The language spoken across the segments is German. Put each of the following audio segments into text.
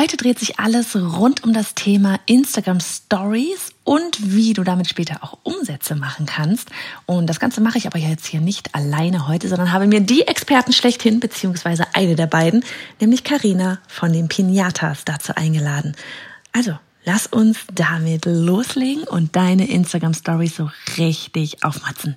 Heute dreht sich alles rund um das Thema Instagram Stories und wie du damit später auch Umsätze machen kannst. Und das Ganze mache ich aber jetzt hier nicht alleine heute, sondern habe mir die Experten schlechthin, beziehungsweise eine der beiden, nämlich Karina von den Pinatas dazu eingeladen. Also, lass uns damit loslegen und deine Instagram Stories so richtig aufmatzen.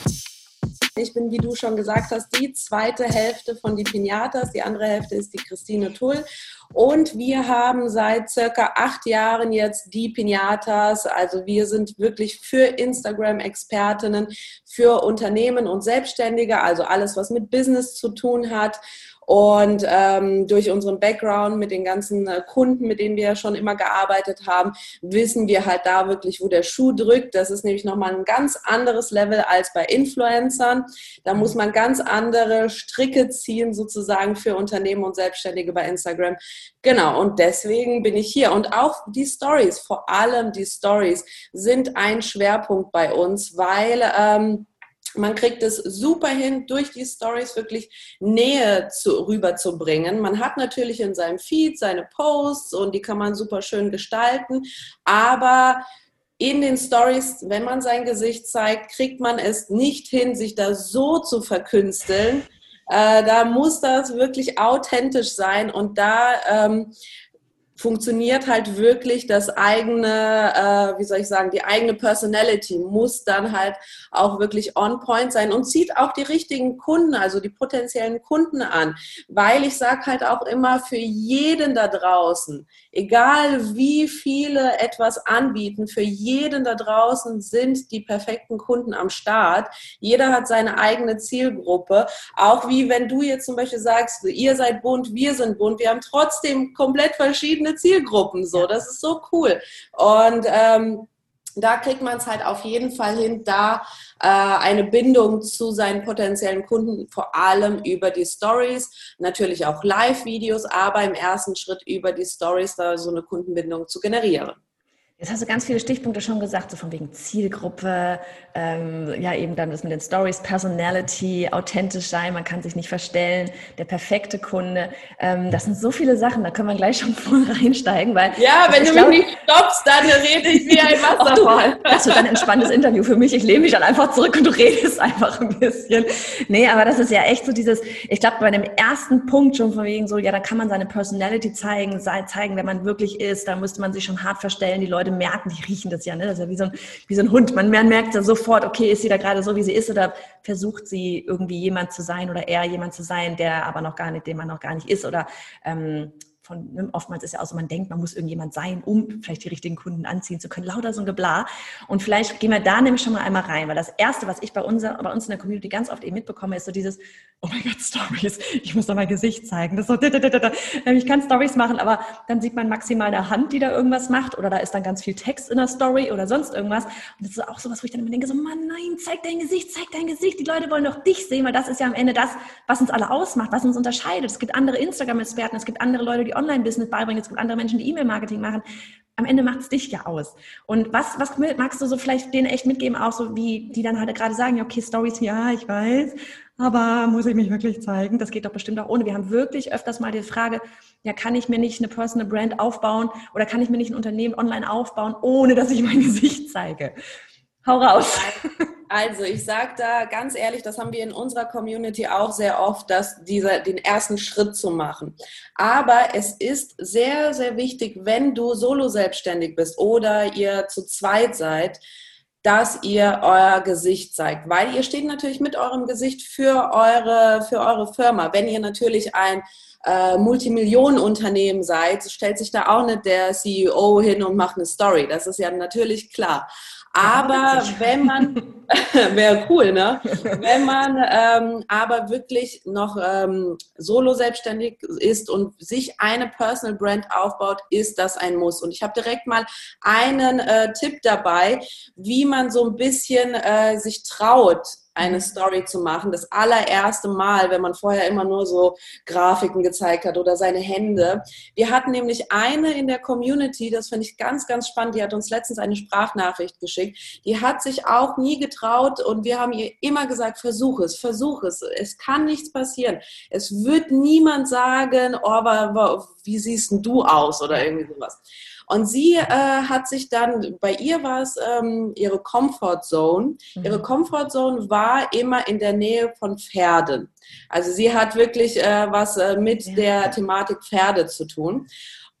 Ich bin, wie du schon gesagt hast, die zweite Hälfte von die Pinatas. Die andere Hälfte ist die Christine Tull. Und wir haben seit circa acht Jahren jetzt die Pinatas. Also wir sind wirklich für Instagram-Expertinnen, für Unternehmen und Selbstständige, also alles, was mit Business zu tun hat. Und ähm, durch unseren Background mit den ganzen äh, Kunden, mit denen wir ja schon immer gearbeitet haben, wissen wir halt da wirklich, wo der Schuh drückt. Das ist nämlich nochmal ein ganz anderes Level als bei Influencern. Da muss man ganz andere Stricke ziehen, sozusagen für Unternehmen und Selbstständige bei Instagram. Genau, und deswegen bin ich hier. Und auch die Stories, vor allem die Stories, sind ein Schwerpunkt bei uns, weil ähm, man kriegt es super hin, durch die Stories wirklich Nähe zu, rüberzubringen. Man hat natürlich in seinem Feed seine Posts und die kann man super schön gestalten, aber in den Stories, wenn man sein Gesicht zeigt, kriegt man es nicht hin, sich da so zu verkünsteln. Äh, da muss das wirklich authentisch sein und da ähm, funktioniert halt wirklich das eigene, äh, wie soll ich sagen, die eigene Personality muss dann halt auch wirklich on point sein und zieht auch die richtigen Kunden, also die potenziellen Kunden an. Weil ich sage halt auch immer, für jeden da draußen, egal wie viele etwas anbieten, für jeden da draußen sind die perfekten Kunden am Start. Jeder hat seine eigene Zielgruppe. Auch wie wenn du jetzt zum Beispiel sagst, ihr seid bunt, wir sind bunt, wir haben trotzdem komplett verschiedene Zielgruppen so. Das ist so cool. Und ähm, da kriegt man es halt auf jeden Fall hin, da äh, eine Bindung zu seinen potenziellen Kunden, vor allem über die Stories, natürlich auch Live-Videos, aber im ersten Schritt über die Stories da so eine Kundenbindung zu generieren. Jetzt hast du ganz viele Stichpunkte schon gesagt, so von wegen Zielgruppe, ähm, ja eben dann das mit den Stories, Personality, authentisch sein, man kann sich nicht verstellen, der perfekte Kunde. Ähm, das sind so viele Sachen, da können wir gleich schon voll reinsteigen, weil ja, wenn du glaube, mich nicht stoppst, dann rede ich wie ein Wasserfall. Das wird ein entspanntes Interview für mich. Ich lehne mich dann einfach zurück und du redest einfach ein bisschen. Nee, aber das ist ja echt so dieses, ich glaube bei dem ersten Punkt schon von wegen so, ja, da kann man seine Personality zeigen, zeigen, wer man wirklich ist. Da müsste man sich schon hart verstellen, die Leute merken, die riechen das ja, ne? Das ist ja wie so ein, wie so ein Hund. Man merkt ja sofort, okay, ist sie da gerade so, wie sie ist, oder versucht sie irgendwie jemand zu sein oder eher jemand zu sein, der aber noch gar nicht, den man noch gar nicht ist, oder ähm, von, ne, oftmals ist ja auch so, man denkt, man muss irgendjemand sein, um vielleicht die richtigen Kunden anziehen zu können. Lauter so ein Geblar. Und vielleicht gehen wir da nämlich schon mal einmal rein, weil das Erste, was ich bei, unser, bei uns in der Community ganz oft eben mitbekomme, ist so dieses, oh mein Gott, Stories, ich muss doch mein Gesicht zeigen. Das ist so, ich kann Stories machen, aber dann sieht man maximal eine Hand, die da irgendwas macht oder da ist dann ganz viel Text in der Story oder sonst irgendwas. Und das ist auch so was, wo ich dann immer denke, so, Mann, nein, zeig dein Gesicht, zeig dein Gesicht. Die Leute wollen doch dich sehen, weil das ist ja am Ende das, was uns alle ausmacht, was uns unterscheidet. Es gibt andere Instagram-Experten, es gibt andere Leute, die Online-Business beibringen, es gibt andere Menschen, die E-Mail-Marketing machen. Am Ende macht es dich ja aus. Und was, was magst du so vielleicht denen echt mitgeben, auch so wie die dann halt gerade sagen, okay, Stories, ja, ich weiß, aber muss ich mich wirklich zeigen? Das geht doch bestimmt auch ohne. Wir haben wirklich öfters mal die Frage, ja, kann ich mir nicht eine Personal Brand aufbauen oder kann ich mir nicht ein Unternehmen online aufbauen, ohne dass ich mein Gesicht zeige? Hau raus. Also ich sage da ganz ehrlich, das haben wir in unserer Community auch sehr oft, dass dieser den ersten Schritt zu machen. Aber es ist sehr, sehr wichtig, wenn du solo selbstständig bist oder ihr zu zweit seid, dass ihr euer Gesicht zeigt, weil ihr steht natürlich mit eurem Gesicht für eure, für eure Firma. Wenn ihr natürlich ein äh, Multimillionenunternehmen seid, stellt sich da auch nicht der CEO hin und macht eine Story. Das ist ja natürlich klar. Aber wenn man, wäre cool, ne? Wenn man ähm, aber wirklich noch ähm, solo selbstständig ist und sich eine Personal Brand aufbaut, ist das ein Muss. Und ich habe direkt mal einen äh, Tipp dabei, wie man so ein bisschen äh, sich traut, eine mhm. Story zu machen. Das allererste Mal, wenn man vorher immer nur so Grafiken gezeigt hat oder seine Hände. Wir hatten nämlich eine in der Community, das finde ich ganz, ganz spannend, die hat uns letztens eine Sprachnachricht geschickt. Die hat sich auch nie getraut und wir haben ihr immer gesagt, versuch es, versuch es. Es kann nichts passieren. Es wird niemand sagen, oh, aber, wie siehst du aus oder irgendwie sowas. Und sie äh, hat sich dann, bei ihr war es ähm, ihre Comfort Zone. Mhm. Ihre Comfort Zone war immer in der Nähe von Pferden. Also sie hat wirklich äh, was äh, mit ja. der Thematik Pferde zu tun.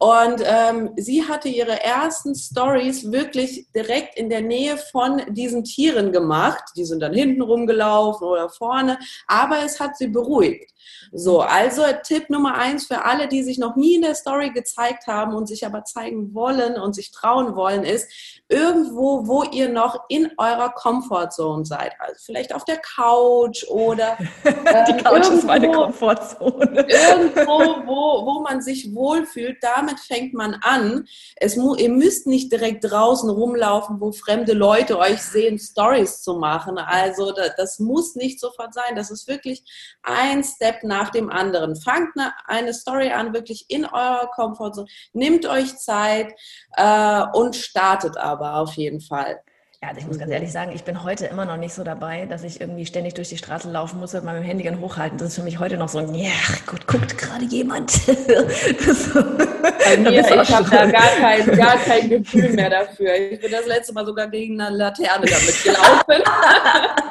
Und ähm, sie hatte ihre ersten Stories wirklich direkt in der Nähe von diesen Tieren gemacht. Die sind dann hinten rumgelaufen oder vorne, aber es hat sie beruhigt. So, also Tipp Nummer eins für alle, die sich noch nie in der Story gezeigt haben und sich aber zeigen wollen und sich trauen wollen, ist irgendwo, wo ihr noch in eurer Comfortzone seid. Also vielleicht auf der Couch oder äh, die Couch irgendwo, ist meine Comfortzone. irgendwo, wo, wo man sich wohlfühlt, damit fängt man an. Es ihr müsst nicht direkt draußen rumlaufen, wo fremde Leute euch sehen, Stories zu machen. Also das, muss nicht sofort sein. Das ist wirklich ein Step nach dem anderen. Fangt eine, eine Story an, wirklich in eurer Komfortzone. Nehmt euch Zeit äh, und startet aber auf jeden Fall. Ja, also ich muss ganz ehrlich sagen, ich bin heute immer noch nicht so dabei, dass ich irgendwie ständig durch die Straße laufen muss mit dem Handy hochhalten. Das ist für mich heute noch so ein, ja, gut, guckt gerade jemand. Bei mir, ich habe da gar kein, gar kein Gefühl mehr dafür. Ich bin das letzte Mal sogar gegen eine Laterne damit gelaufen.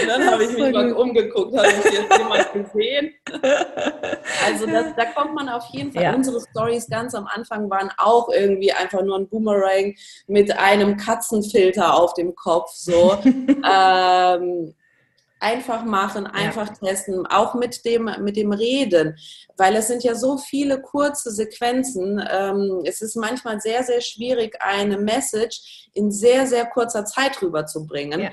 Und dann habe ich mich mal umgeguckt, habe ich jetzt jemand gesehen? Also das, da kommt man auf jeden Fall. Ja. Unsere Stories ganz am Anfang waren auch irgendwie einfach nur ein Boomerang mit einem Katzenfilter auf dem Kopf. So. ähm, einfach machen, einfach ja. testen, auch mit dem, mit dem Reden, weil es sind ja so viele kurze Sequenzen. Ähm, es ist manchmal sehr, sehr schwierig, eine Message in sehr, sehr kurzer Zeit rüberzubringen. Ja.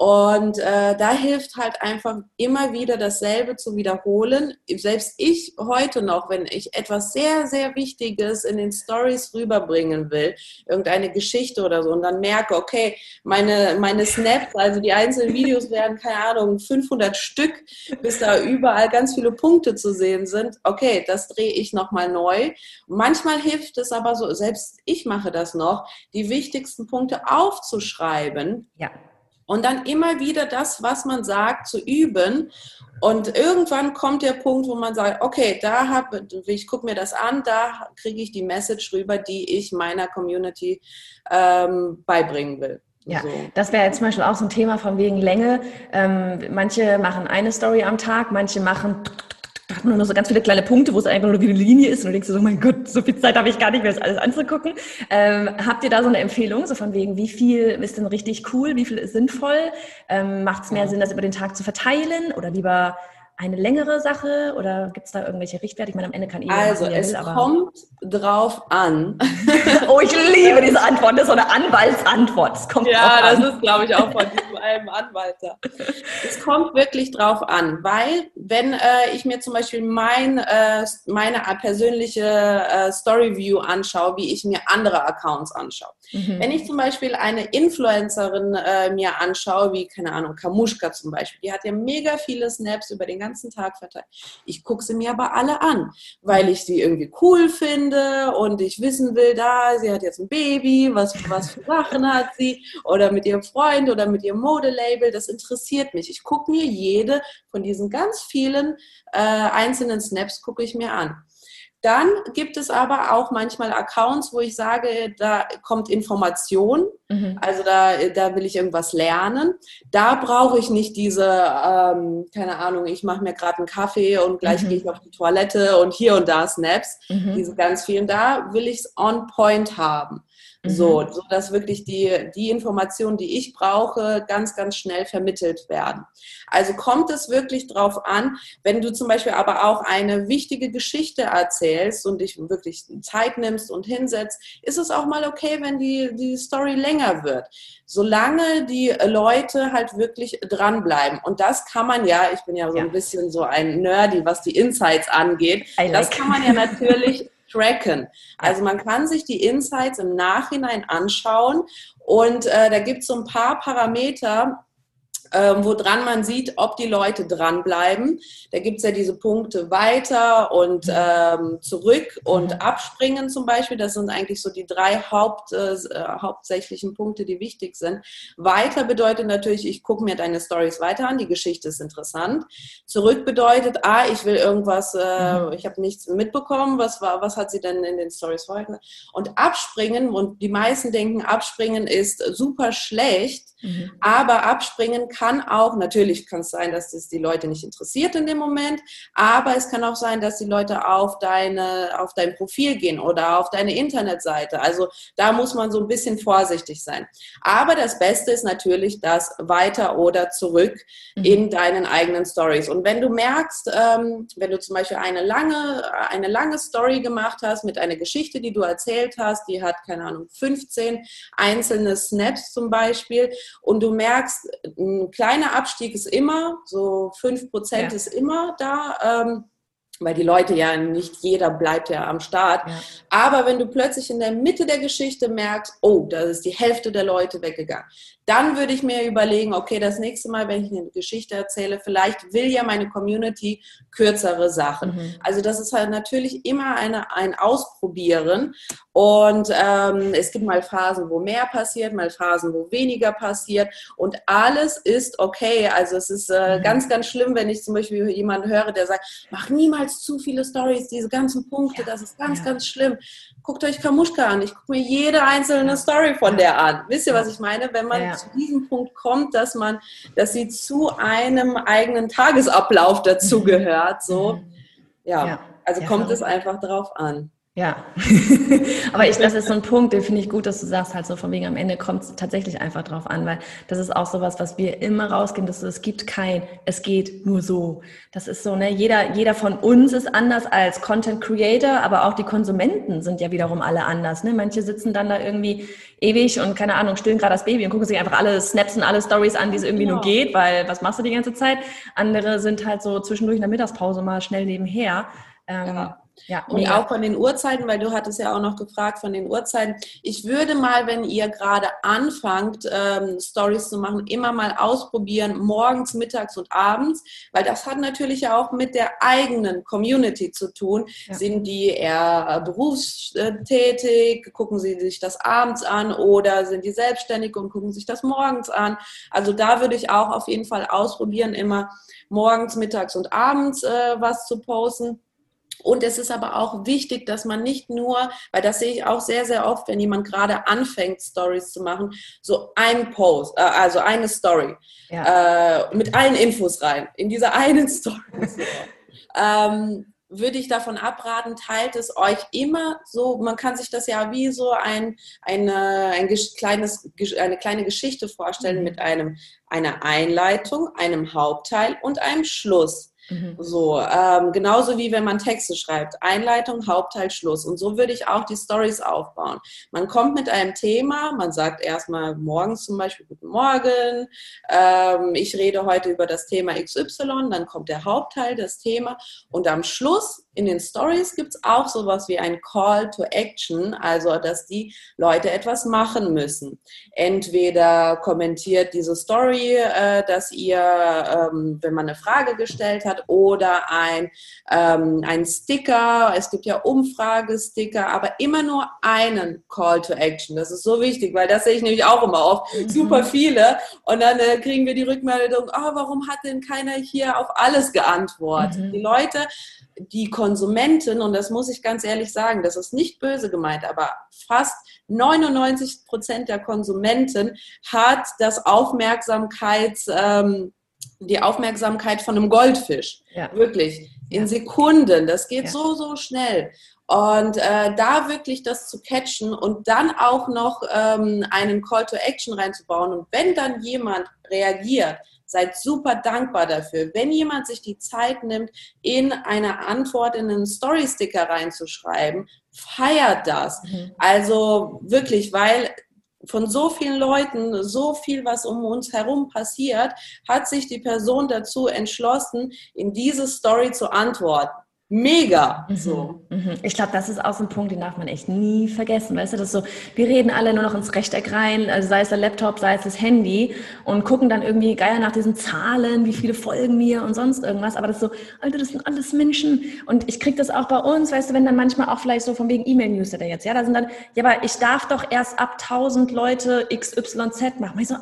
Und äh, da hilft halt einfach immer wieder dasselbe zu wiederholen. Selbst ich heute noch, wenn ich etwas sehr, sehr Wichtiges in den Stories rüberbringen will, irgendeine Geschichte oder so, und dann merke, okay, meine, meine Snaps, also die einzelnen Videos werden, keine Ahnung, 500 Stück, bis da überall ganz viele Punkte zu sehen sind. Okay, das drehe ich nochmal neu. Manchmal hilft es aber so, selbst ich mache das noch, die wichtigsten Punkte aufzuschreiben. Ja und dann immer wieder das, was man sagt, zu üben. Und irgendwann kommt der Punkt, wo man sagt, okay, da habe ich gucke mir das an, da kriege ich die Message rüber, die ich meiner Community ähm, beibringen will. Ja, so. das wäre jetzt zum Beispiel auch so ein Thema von wegen Länge. Ähm, manche machen eine Story am Tag, manche machen hat man nur so ganz viele kleine Punkte, wo es einfach nur wie eine Linie ist und du denkst so, oh mein Gott, so viel Zeit habe ich gar nicht mehr, das alles anzugucken. Ähm, habt ihr da so eine Empfehlung, so von wegen, wie viel ist denn richtig cool, wie viel ist sinnvoll? Ähm, Macht es mehr. Sinn, das über den Tag zu verteilen oder lieber eine längere Sache oder gibt es da irgendwelche Richtwerte? Ich meine, am Ende kann jeder Also machen, es will, kommt drauf an. oh, ich liebe diese Antwort. Das ist so eine Anwaltsantwort. Es kommt ja, das an. ist, glaube ich, auch von diesem einem Anwalt. Es kommt wirklich drauf an, weil wenn äh, ich mir zum Beispiel mein, äh, meine persönliche äh, Story View anschaue, wie ich mir andere Accounts anschaue. Mhm. Wenn ich zum Beispiel eine Influencerin äh, mir anschaue, wie, keine Ahnung, Kamuschka zum Beispiel, die hat ja mega viele Snaps über den ganzen ganzen Tag verteilt. Ich gucke sie mir aber alle an, weil ich sie irgendwie cool finde und ich wissen will, da, sie hat jetzt ein Baby, was, was für Sachen hat sie oder mit ihrem Freund oder mit ihrem Modelabel, das interessiert mich. Ich gucke mir jede von diesen ganz vielen äh, einzelnen Snaps, gucke ich mir an. Dann gibt es aber auch manchmal Accounts, wo ich sage, da kommt Information, mhm. also da, da will ich irgendwas lernen. Da brauche ich nicht diese, ähm, keine Ahnung, ich mache mir gerade einen Kaffee und gleich mhm. gehe ich auf die Toilette und hier und da Snaps, mhm. diese ganz vielen. Da will ich es on point haben. So, mhm. so dass wirklich die, die Informationen, die ich brauche, ganz, ganz schnell vermittelt werden. Also kommt es wirklich drauf an, wenn du zum Beispiel aber auch eine wichtige Geschichte erzählst, und dich wirklich Zeit nimmst und hinsetzt, ist es auch mal okay, wenn die, die Story länger wird. Solange die Leute halt wirklich dranbleiben. Und das kann man ja, ich bin ja so ja. ein bisschen so ein Nerdy, was die Insights angeht, like. das kann man ja natürlich tracken. Also man kann sich die Insights im Nachhinein anschauen und äh, da gibt es so ein paar Parameter, ähm, woran man sieht, ob die Leute dranbleiben. Da gibt es ja diese Punkte weiter und mhm. ähm, zurück und mhm. abspringen zum Beispiel. Das sind eigentlich so die drei Haupt, äh, hauptsächlichen Punkte, die wichtig sind. Weiter bedeutet natürlich, ich gucke mir deine Stories weiter an, die Geschichte ist interessant. Zurück bedeutet, ah, ich will irgendwas, äh, mhm. ich habe nichts mitbekommen, was war, was hat sie denn in den Stories vorher? Und abspringen, und die meisten denken, abspringen ist super schlecht, Mhm. Aber abspringen kann auch, natürlich kann es sein, dass es die Leute nicht interessiert in dem Moment, aber es kann auch sein, dass die Leute auf deine, auf dein Profil gehen oder auf deine Internetseite. Also da muss man so ein bisschen vorsichtig sein. Aber das Beste ist natürlich das weiter oder zurück mhm. in deinen eigenen Stories. Und wenn du merkst, ähm, wenn du zum Beispiel eine lange, eine lange Story gemacht hast mit einer Geschichte, die du erzählt hast, die hat, keine Ahnung, 15 einzelne Snaps zum Beispiel, und du merkst, ein kleiner Abstieg ist immer, so 5% ja. ist immer da. Ähm, weil die Leute ja nicht jeder bleibt ja am Start. Ja. Aber wenn du plötzlich in der Mitte der Geschichte merkst, oh, da ist die Hälfte der Leute weggegangen, dann würde ich mir überlegen, okay, das nächste Mal, wenn ich eine Geschichte erzähle, vielleicht will ja meine Community kürzere Sachen. Mhm. Also das ist halt natürlich immer eine, ein Ausprobieren. Und ähm, es gibt mal Phasen, wo mehr passiert, mal Phasen, wo weniger passiert. Und alles ist okay. Also es ist äh, mhm. ganz, ganz schlimm, wenn ich zum Beispiel jemanden höre, der sagt, mach niemals zu viele Stories, diese ganzen Punkte, ja. das ist ganz, ja. ganz schlimm guckt euch Kamuschka an. Ich gucke mir jede einzelne Story von der an. Wisst ihr, was ich meine? Wenn man ja. Zu diesem Punkt kommt, dass man, dass sie zu einem eigenen Tagesablauf dazugehört, so, mhm. ja. ja. Also kommt es einfach drauf an. Ja, aber ich, das ist so ein Punkt, den finde ich gut, dass du sagst, halt so von wegen am Ende kommt es tatsächlich einfach drauf an, weil das ist auch sowas, was wir immer rausgehen, dass es gibt kein, es geht nur so. Das ist so, ne, jeder, jeder von uns ist anders als Content Creator, aber auch die Konsumenten sind ja wiederum alle anders, ne. Manche sitzen dann da irgendwie ewig und keine Ahnung, stillen gerade das Baby und gucken sich einfach alle Snaps und alle Stories an, die es irgendwie genau. nur geht, weil was machst du die ganze Zeit? Andere sind halt so zwischendurch in der Mittagspause mal schnell nebenher. Ähm, ja ja, und mega. auch von den Uhrzeiten, weil du hattest ja auch noch gefragt von den Uhrzeiten. Ich würde mal, wenn ihr gerade anfangt, ähm, Stories zu machen, immer mal ausprobieren, morgens, mittags und abends, weil das hat natürlich auch mit der eigenen Community zu tun. Ja. Sind die eher äh, berufstätig, gucken sie sich das abends an oder sind die selbstständig und gucken sich das morgens an? Also da würde ich auch auf jeden Fall ausprobieren, immer morgens, mittags und abends äh, was zu posten. Und es ist aber auch wichtig, dass man nicht nur, weil das sehe ich auch sehr, sehr oft, wenn jemand gerade anfängt, Stories zu machen, so ein Post, äh, also eine Story ja. äh, mit allen Infos rein, in diese einen Story. ähm, würde ich davon abraten, teilt es euch immer so, man kann sich das ja wie so ein, eine, ein kleines, eine kleine Geschichte vorstellen mhm. mit einem, einer Einleitung, einem Hauptteil und einem Schluss. Mhm. So, ähm, genauso wie wenn man Texte schreibt. Einleitung, Hauptteil, Schluss. Und so würde ich auch die Stories aufbauen. Man kommt mit einem Thema, man sagt erstmal morgens zum Beispiel Guten Morgen, ähm, ich rede heute über das Thema XY, dann kommt der Hauptteil, das Thema und am Schluss in den Stories gibt es auch sowas wie ein Call to Action, also dass die Leute etwas machen müssen. Entweder kommentiert diese Story, äh, dass ihr, ähm, wenn man eine Frage gestellt hat, oder ein, ähm, ein Sticker. Es gibt ja Umfragesticker, aber immer nur einen Call to Action. Das ist so wichtig, weil das sehe ich nämlich auch immer oft. Mhm. Super viele. Und dann äh, kriegen wir die Rückmeldung, oh, warum hat denn keiner hier auf alles geantwortet? Mhm. Die Leute die Konsumenten, und das muss ich ganz ehrlich sagen, das ist nicht böse gemeint, aber fast 99 Prozent der Konsumenten hat das Aufmerksamkeits, ähm, die Aufmerksamkeit von einem Goldfisch. Ja. Wirklich. In Sekunden. Das geht ja. so, so schnell. Und äh, da wirklich das zu catchen und dann auch noch ähm, einen Call to Action reinzubauen. Und wenn dann jemand reagiert, seid super dankbar dafür. Wenn jemand sich die Zeit nimmt, in eine Antwort in einen Story-Sticker reinzuschreiben, feiert das. Mhm. Also wirklich, weil von so vielen Leuten, so viel, was um uns herum passiert, hat sich die Person dazu entschlossen, in diese Story zu antworten mega. Mhm. So. Mhm. Ich glaube, das ist auch so ein Punkt, den darf man echt nie vergessen. Weißt du, das ist so, wir reden alle nur noch ins Rechteck rein, also sei es der Laptop, sei es das Handy und gucken dann irgendwie geil nach diesen Zahlen, wie viele folgen mir und sonst irgendwas. Aber das ist so, Alter, das sind alles Menschen. Und ich krieg das auch bei uns, weißt du, wenn dann manchmal auch vielleicht so von wegen E-Mail-Newsletter jetzt, ja, da sind dann, ja, aber ich darf doch erst ab 1000 Leute XYZ machen. Ich so,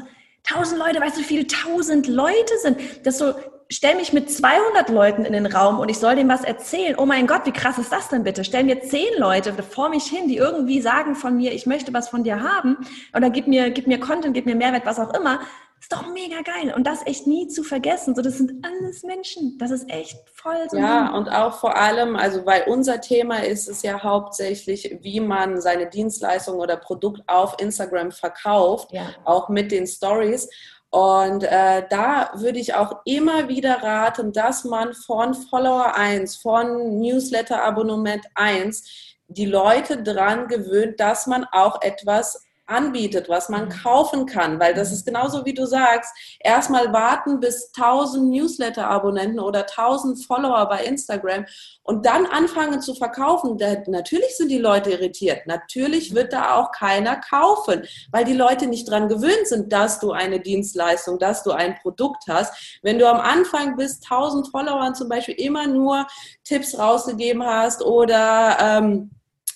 1000 Leute, weißt du, wie viele 1000 Leute sind? Das so, stell mich mit 200 Leuten in den Raum und ich soll dem was erzählen. Oh mein Gott, wie krass ist das denn bitte? Stell mir zehn Leute vor mich hin, die irgendwie sagen von mir, ich möchte was von dir haben oder gib mir, gib mir Content, gib mir Mehrwert, was auch immer. Ist doch mega geil. Und das echt nie zu vergessen. So, das sind alles Menschen. Das ist echt voll so. Ja, und auch vor allem, also weil unser Thema ist es ja hauptsächlich, wie man seine Dienstleistung oder Produkt auf Instagram verkauft, ja. auch mit den Stories. Und äh, da würde ich auch immer wieder raten, dass man von Follower 1, von Newsletter-Abonnement 1 die Leute dran gewöhnt, dass man auch etwas anbietet, was man mhm. kaufen kann, weil das ist genauso wie du sagst, erstmal warten bis 1000 Newsletter-Abonnenten oder 1000 Follower bei Instagram und dann anfangen zu verkaufen. Da, natürlich sind die Leute irritiert, natürlich wird da auch keiner kaufen, weil die Leute nicht dran gewöhnt sind, dass du eine Dienstleistung, dass du ein Produkt hast. Wenn du am Anfang bis 1000 Followern zum Beispiel immer nur Tipps rausgegeben hast oder ähm,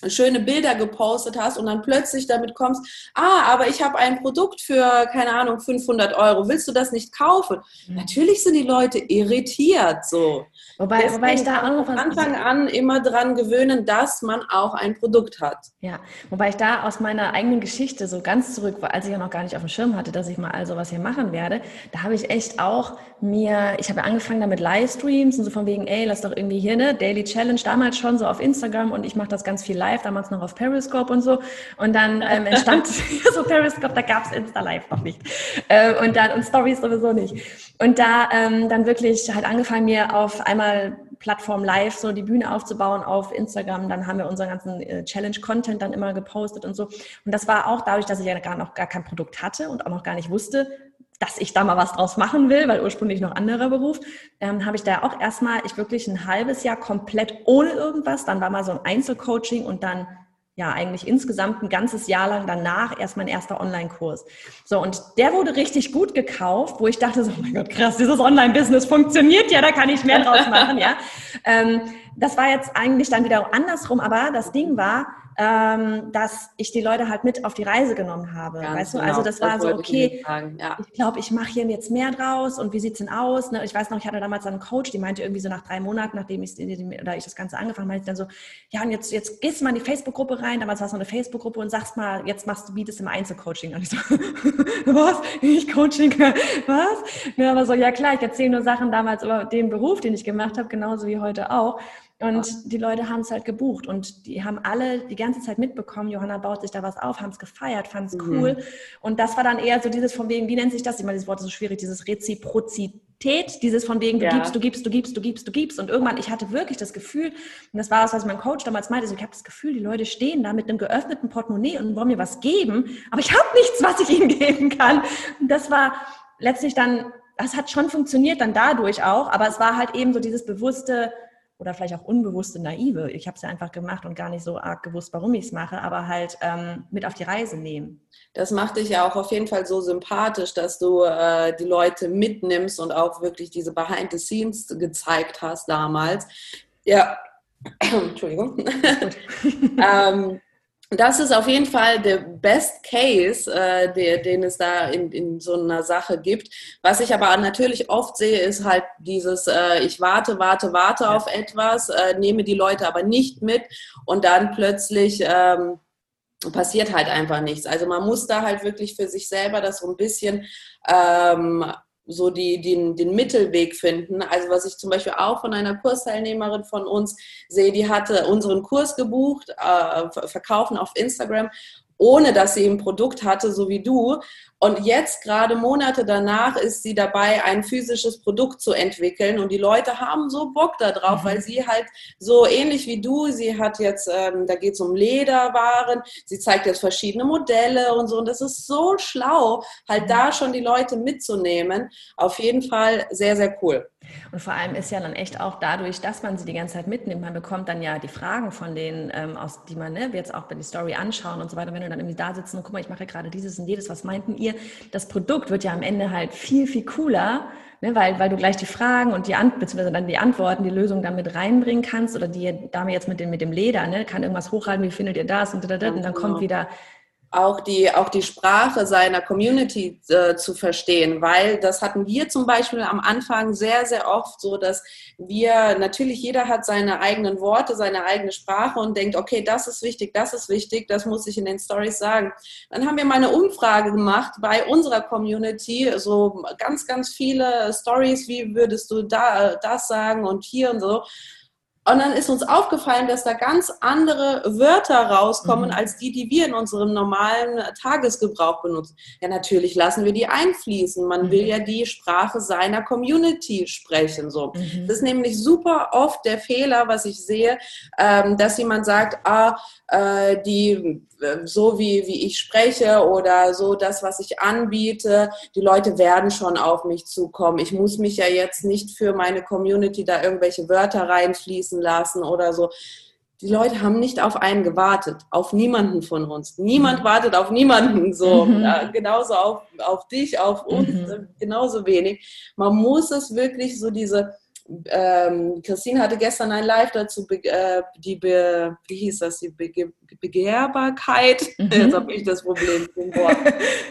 schöne Bilder gepostet hast und dann plötzlich damit kommst, ah, aber ich habe ein Produkt für, keine Ahnung, 500 Euro, willst du das nicht kaufen? Mhm. Natürlich sind die Leute irritiert so. Wobei, wobei ich da auch von Anfang an immer dran gewöhnen, dass man auch ein Produkt hat. Ja, wobei ich da aus meiner eigenen Geschichte so ganz zurück war, als ich ja noch gar nicht auf dem Schirm hatte, dass ich mal all sowas hier machen werde, da habe ich echt auch mir, ich habe ja angefangen damit Livestreams und so von wegen, ey, lass doch irgendwie hier eine Daily Challenge, damals schon so auf Instagram und ich mache das ganz viel live, damals noch auf Periscope und so. Und dann ähm, entstand so Periscope, da gab es Insta Live noch nicht. Äh, und dann, und Stories sowieso nicht. Und da ähm, dann wirklich halt angefangen, mir auf einmal Plattform live so die Bühne aufzubauen auf Instagram. Dann haben wir unseren ganzen äh, Challenge-Content dann immer gepostet und so. Und das war auch dadurch, dass ich ja gar noch gar kein Produkt hatte und auch noch gar nicht wusste, dass ich da mal was draus machen will, weil ursprünglich noch anderer Beruf, ähm, habe ich da auch erstmal, ich wirklich ein halbes Jahr komplett ohne irgendwas, dann war mal so ein Einzelcoaching und dann ja eigentlich insgesamt ein ganzes Jahr lang danach erst mein erster Online-Kurs. So, und der wurde richtig gut gekauft, wo ich dachte so, oh mein Gott, krass, dieses Online-Business funktioniert ja, da kann ich mehr draus machen, ja. Ähm, das war jetzt eigentlich dann wieder andersrum, aber das Ding war, ähm, dass ich die Leute halt mit auf die Reise genommen habe. Ganz weißt du, genau. also das, das war so, okay, ich, ja. ich glaube, ich mache hier jetzt mehr draus und wie sieht's denn aus? Ne? Ich weiß noch, ich hatte damals einen Coach, die meinte irgendwie so nach drei Monaten, nachdem ich, oder ich das Ganze angefangen habe, meinte dann so, ja, und jetzt, jetzt gehst du mal in die Facebook-Gruppe rein, damals war es noch eine Facebook-Gruppe und sagst mal, jetzt machst du, bietest im Einzelcoaching. Und ich so, was? Ich Coaching? was? Ja, aber so, ja klar, ich erzähle nur Sachen damals über den Beruf, den ich gemacht habe, genauso wie heute auch. Und die Leute haben es halt gebucht und die haben alle die ganze Zeit mitbekommen, Johanna baut sich da was auf, haben es gefeiert, fanden es mhm. cool. Und das war dann eher so dieses von wegen, wie nennt sich das? Ich meine, dieses Wort ist so schwierig, dieses Reziprozität, dieses von wegen, du ja. gibst, du gibst, du gibst, du gibst, du gibst. Und irgendwann, ich hatte wirklich das Gefühl, und das war das, was mein Coach damals meinte, also ich habe das Gefühl, die Leute stehen da mit einem geöffneten Portemonnaie und wollen mir was geben, aber ich habe nichts, was ich ihnen geben kann. Und das war letztlich dann, das hat schon funktioniert dann dadurch auch, aber es war halt eben so dieses bewusste, oder vielleicht auch unbewusste Naive. Ich habe es ja einfach gemacht und gar nicht so arg gewusst, warum ich es mache, aber halt ähm, mit auf die Reise nehmen. Das macht dich ja auch auf jeden Fall so sympathisch, dass du äh, die Leute mitnimmst und auch wirklich diese Behind the Scenes gezeigt hast damals. Ja, Entschuldigung. ähm, das ist auf jeden Fall der Best Case, äh, der, den es da in, in so einer Sache gibt. Was ich aber natürlich oft sehe, ist halt dieses, äh, ich warte, warte, warte ja. auf etwas, äh, nehme die Leute aber nicht mit und dann plötzlich ähm, passiert halt einfach nichts. Also man muss da halt wirklich für sich selber das so ein bisschen ähm, so die, den, den Mittelweg finden. Also was ich zum Beispiel auch von einer Kursteilnehmerin von uns sehe, die hatte unseren Kurs gebucht, äh, verkaufen auf Instagram, ohne dass sie ein Produkt hatte, so wie du. Und jetzt, gerade Monate danach, ist sie dabei, ein physisches Produkt zu entwickeln. Und die Leute haben so Bock darauf, mhm. weil sie halt so ähnlich wie du, sie hat jetzt, ähm, da geht es um Lederwaren, sie zeigt jetzt verschiedene Modelle und so. Und das ist so schlau, halt mhm. da schon die Leute mitzunehmen. Auf jeden Fall sehr, sehr cool. Und vor allem ist ja dann echt auch dadurch, dass man sie die ganze Zeit mitnimmt, man bekommt dann ja die Fragen von denen, ähm, aus, die man ne, jetzt auch bei die Story anschauen und so weiter. Wenn du dann irgendwie da sitzt und guck mal, ich mache gerade dieses und jedes, was meinten ihr? Das Produkt wird ja am Ende halt viel, viel cooler, ne, weil, weil du gleich die Fragen und die Ant beziehungsweise dann die Antworten, die Lösung damit reinbringen kannst oder die Dame jetzt mit dem, mit dem Leder, ne, kann irgendwas hochhalten, wie findet ihr das und, und dann kommt genau. wieder auch die, auch die Sprache seiner Community äh, zu verstehen, weil das hatten wir zum Beispiel am Anfang sehr, sehr oft so, dass wir, natürlich jeder hat seine eigenen Worte, seine eigene Sprache und denkt, okay, das ist wichtig, das ist wichtig, das muss ich in den Stories sagen. Dann haben wir mal eine Umfrage gemacht bei unserer Community, so ganz, ganz viele Stories, wie würdest du da das sagen und hier und so. Und dann ist uns aufgefallen, dass da ganz andere Wörter rauskommen mhm. als die, die wir in unserem normalen Tagesgebrauch benutzen. Ja, natürlich lassen wir die einfließen. Man mhm. will ja die Sprache seiner Community sprechen. So. Mhm. Das ist nämlich super oft der Fehler, was ich sehe, ähm, dass jemand sagt, ah, äh, die äh, so wie, wie ich spreche oder so das, was ich anbiete, die Leute werden schon auf mich zukommen. Ich muss mich ja jetzt nicht für meine Community da irgendwelche Wörter reinfließen lassen oder so. Die Leute haben nicht auf einen gewartet, auf niemanden von uns. Niemand mhm. wartet auf niemanden so. Mhm. Ja, genauso auf, auf dich, auf uns, mhm. genauso wenig. Man muss es wirklich so diese ähm, Christine hatte gestern ein Live dazu, äh, die, Be, wie hieß das, die Be Begehrbarkeit. Mhm. Jetzt habe ich das Problem mit dem Wort.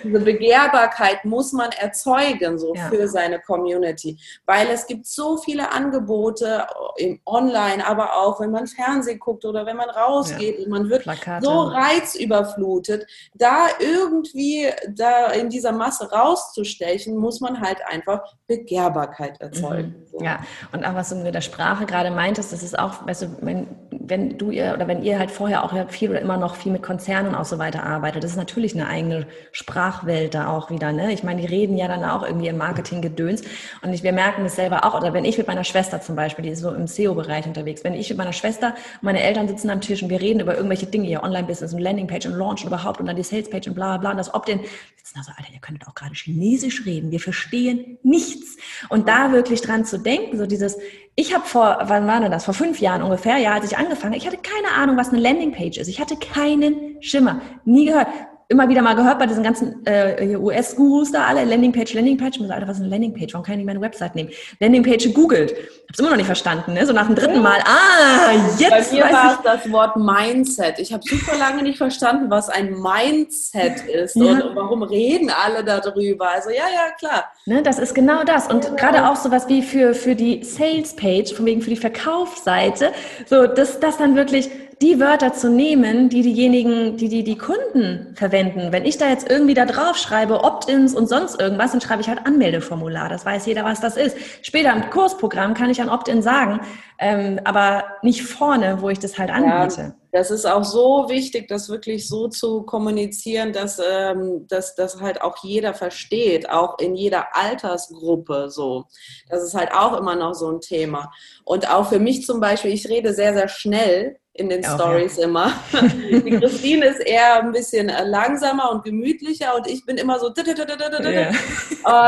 Diese Begehrbarkeit muss man erzeugen, so ja. für seine Community, weil es gibt so viele Angebote im Online, aber auch wenn man Fernsehen guckt oder wenn man rausgeht ja. und man wird Plakate. so reizüberflutet, da irgendwie da in dieser Masse rauszustechen, muss man halt einfach Begehrbarkeit erzeugen. Mhm. Ja, und auch was du mit der Sprache gerade meintest, das ist auch, weißt du, wenn, wenn du ihr oder wenn ihr halt vorher auch viel oder immer noch viel mit Konzernen und so weiter arbeitet, das ist natürlich eine eigene Sprachwelt da auch wieder. Ne? Ich meine, die reden ja dann auch irgendwie im Marketing-Gedöns und ich, wir merken das selber auch, oder wenn ich mit meiner Schwester zum Beispiel, die ist so im SEO-Bereich unterwegs, wenn ich mit meiner Schwester, meine Eltern sitzen am Tisch und wir reden über irgendwelche Dinge, ihr Online-Business und Landingpage und Launch und überhaupt und dann die Sales-Page und bla bla und das Opt-in, sitzen also, Alter, ihr könntet auch gerade Chinesisch reden, wir verstehen nichts. Und da wirklich dran zu denken, so dieses, ich habe vor, wann war denn das? Vor fünf Jahren ungefähr, ja, als ich angefangen ich hatte keine Ahnung, was eine Landingpage ist. Ich hatte keinen Schimmer, nie gehört immer wieder mal gehört bei diesen ganzen äh, US-Gurus da alle, Landingpage, Landingpage. Ich mir so, Alter, was ist eine Landingpage? Warum kann ich nicht meine Website nehmen? Landingpage gegoogelt. Hab's immer noch nicht verstanden, ne? So nach dem dritten Mal, ah, jetzt Bei mir war es das Wort Mindset. Ich habe super lange nicht verstanden, was ein Mindset ist ja. und, und, warum reden alle darüber. Also ja, ja, klar. Ne, das ist genau das. Und ja. gerade auch sowas wie für, für die Sales-Page, von wegen für die Verkaufsseite, so, dass das dann wirklich die Wörter zu nehmen, die diejenigen, die die, die Kunden verwenden. Wenn ich da jetzt irgendwie da drauf schreibe, Opt-ins und sonst irgendwas, dann schreibe ich halt Anmeldeformular. Das weiß jeder, was das ist. Später im Kursprogramm kann ich ein Opt-in sagen, ähm, aber nicht vorne, wo ich das halt anbiete. Ja, das ist auch so wichtig, das wirklich so zu kommunizieren, dass, ähm, dass das halt auch jeder versteht, auch in jeder Altersgruppe so. Das ist halt auch immer noch so ein Thema. Und auch für mich zum Beispiel, ich rede sehr, sehr schnell in den Auch, Stories ja. immer. Die Christine ist eher ein bisschen äh, langsamer und gemütlicher und ich bin immer so ja.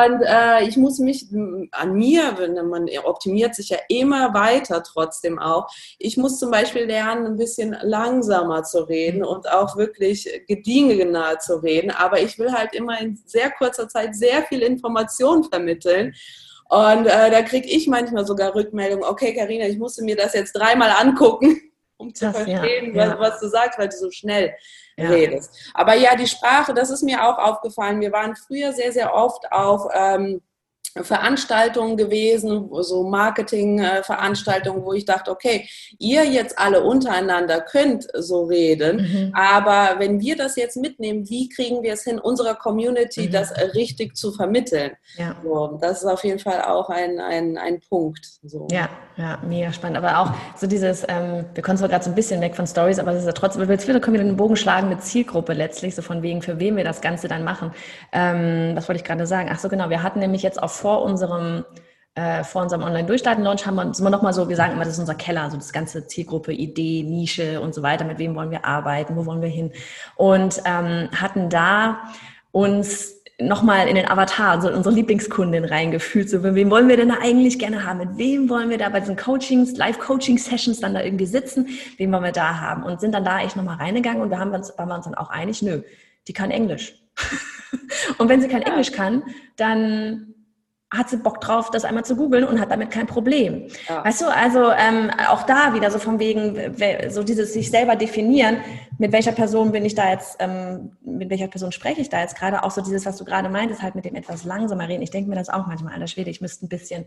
und äh, ich muss mich an mir, man optimiert sich ja immer weiter trotzdem auch. Ich muss zum Beispiel lernen, ein bisschen langsamer zu reden und auch wirklich gediegener zu reden, aber ich will halt immer in sehr kurzer Zeit sehr viel Information vermitteln. Und äh, da kriege ich manchmal sogar Rückmeldungen, okay, Karina, ich musste mir das jetzt dreimal angucken um zu das, verstehen, ja, was, was, du sagst, weil du so schnell ja. redest. Aber ja, die Sprache, das ist mir auch aufgefallen. Wir waren früher sehr, sehr oft auf ähm, Veranstaltungen gewesen, so Marketing-Veranstaltungen, wo ich dachte, okay, ihr jetzt alle untereinander könnt so reden, mhm. aber wenn wir das jetzt mitnehmen, wie kriegen wir es hin, unserer Community mhm. das richtig zu vermitteln? Ja. So, das ist auf jeden Fall auch ein, ein, ein Punkt. So. Ja, ja, mega spannend. Aber auch so dieses, ähm, wir kommen zwar gerade so ein bisschen weg von Stories, aber es ist ja trotzdem, jetzt wieder können wir den Bogen schlagen mit Zielgruppe letztlich, so von wegen, für wen wir das Ganze dann machen. Ähm, was wollte ich gerade sagen? Ach so, genau, wir hatten nämlich jetzt auf vor unserem äh, vor unserem Online-Durchstarten-Launch haben wir uns immer noch mal so, wir sagen immer, das ist unser Keller, so das ganze Zielgruppe, Idee, Nische und so weiter, mit wem wollen wir arbeiten, wo wollen wir hin? Und ähm, hatten da uns nochmal in den Avatar, so unsere Lieblingskundin reingefühlt, so wem wollen wir denn da eigentlich gerne haben, mit wem wollen wir da bei diesen Coachings, Live-Coaching-Sessions dann da irgendwie sitzen, wen wollen wir da haben? Und sind dann da echt nochmal reingegangen und wir haben uns, waren wir uns dann auch einig, nö, die kann Englisch. und wenn sie kein Englisch kann, dann hat sie Bock drauf, das einmal zu googeln und hat damit kein Problem. Ja. Weißt du, also ähm, auch da wieder so von wegen, so dieses sich selber definieren, mit welcher Person bin ich da jetzt, ähm, mit welcher Person spreche ich da jetzt gerade, auch so dieses, was du gerade meintest, halt mit dem etwas langsamer reden. Ich denke mir das auch manchmal, alter Schwede, ich müsste ein bisschen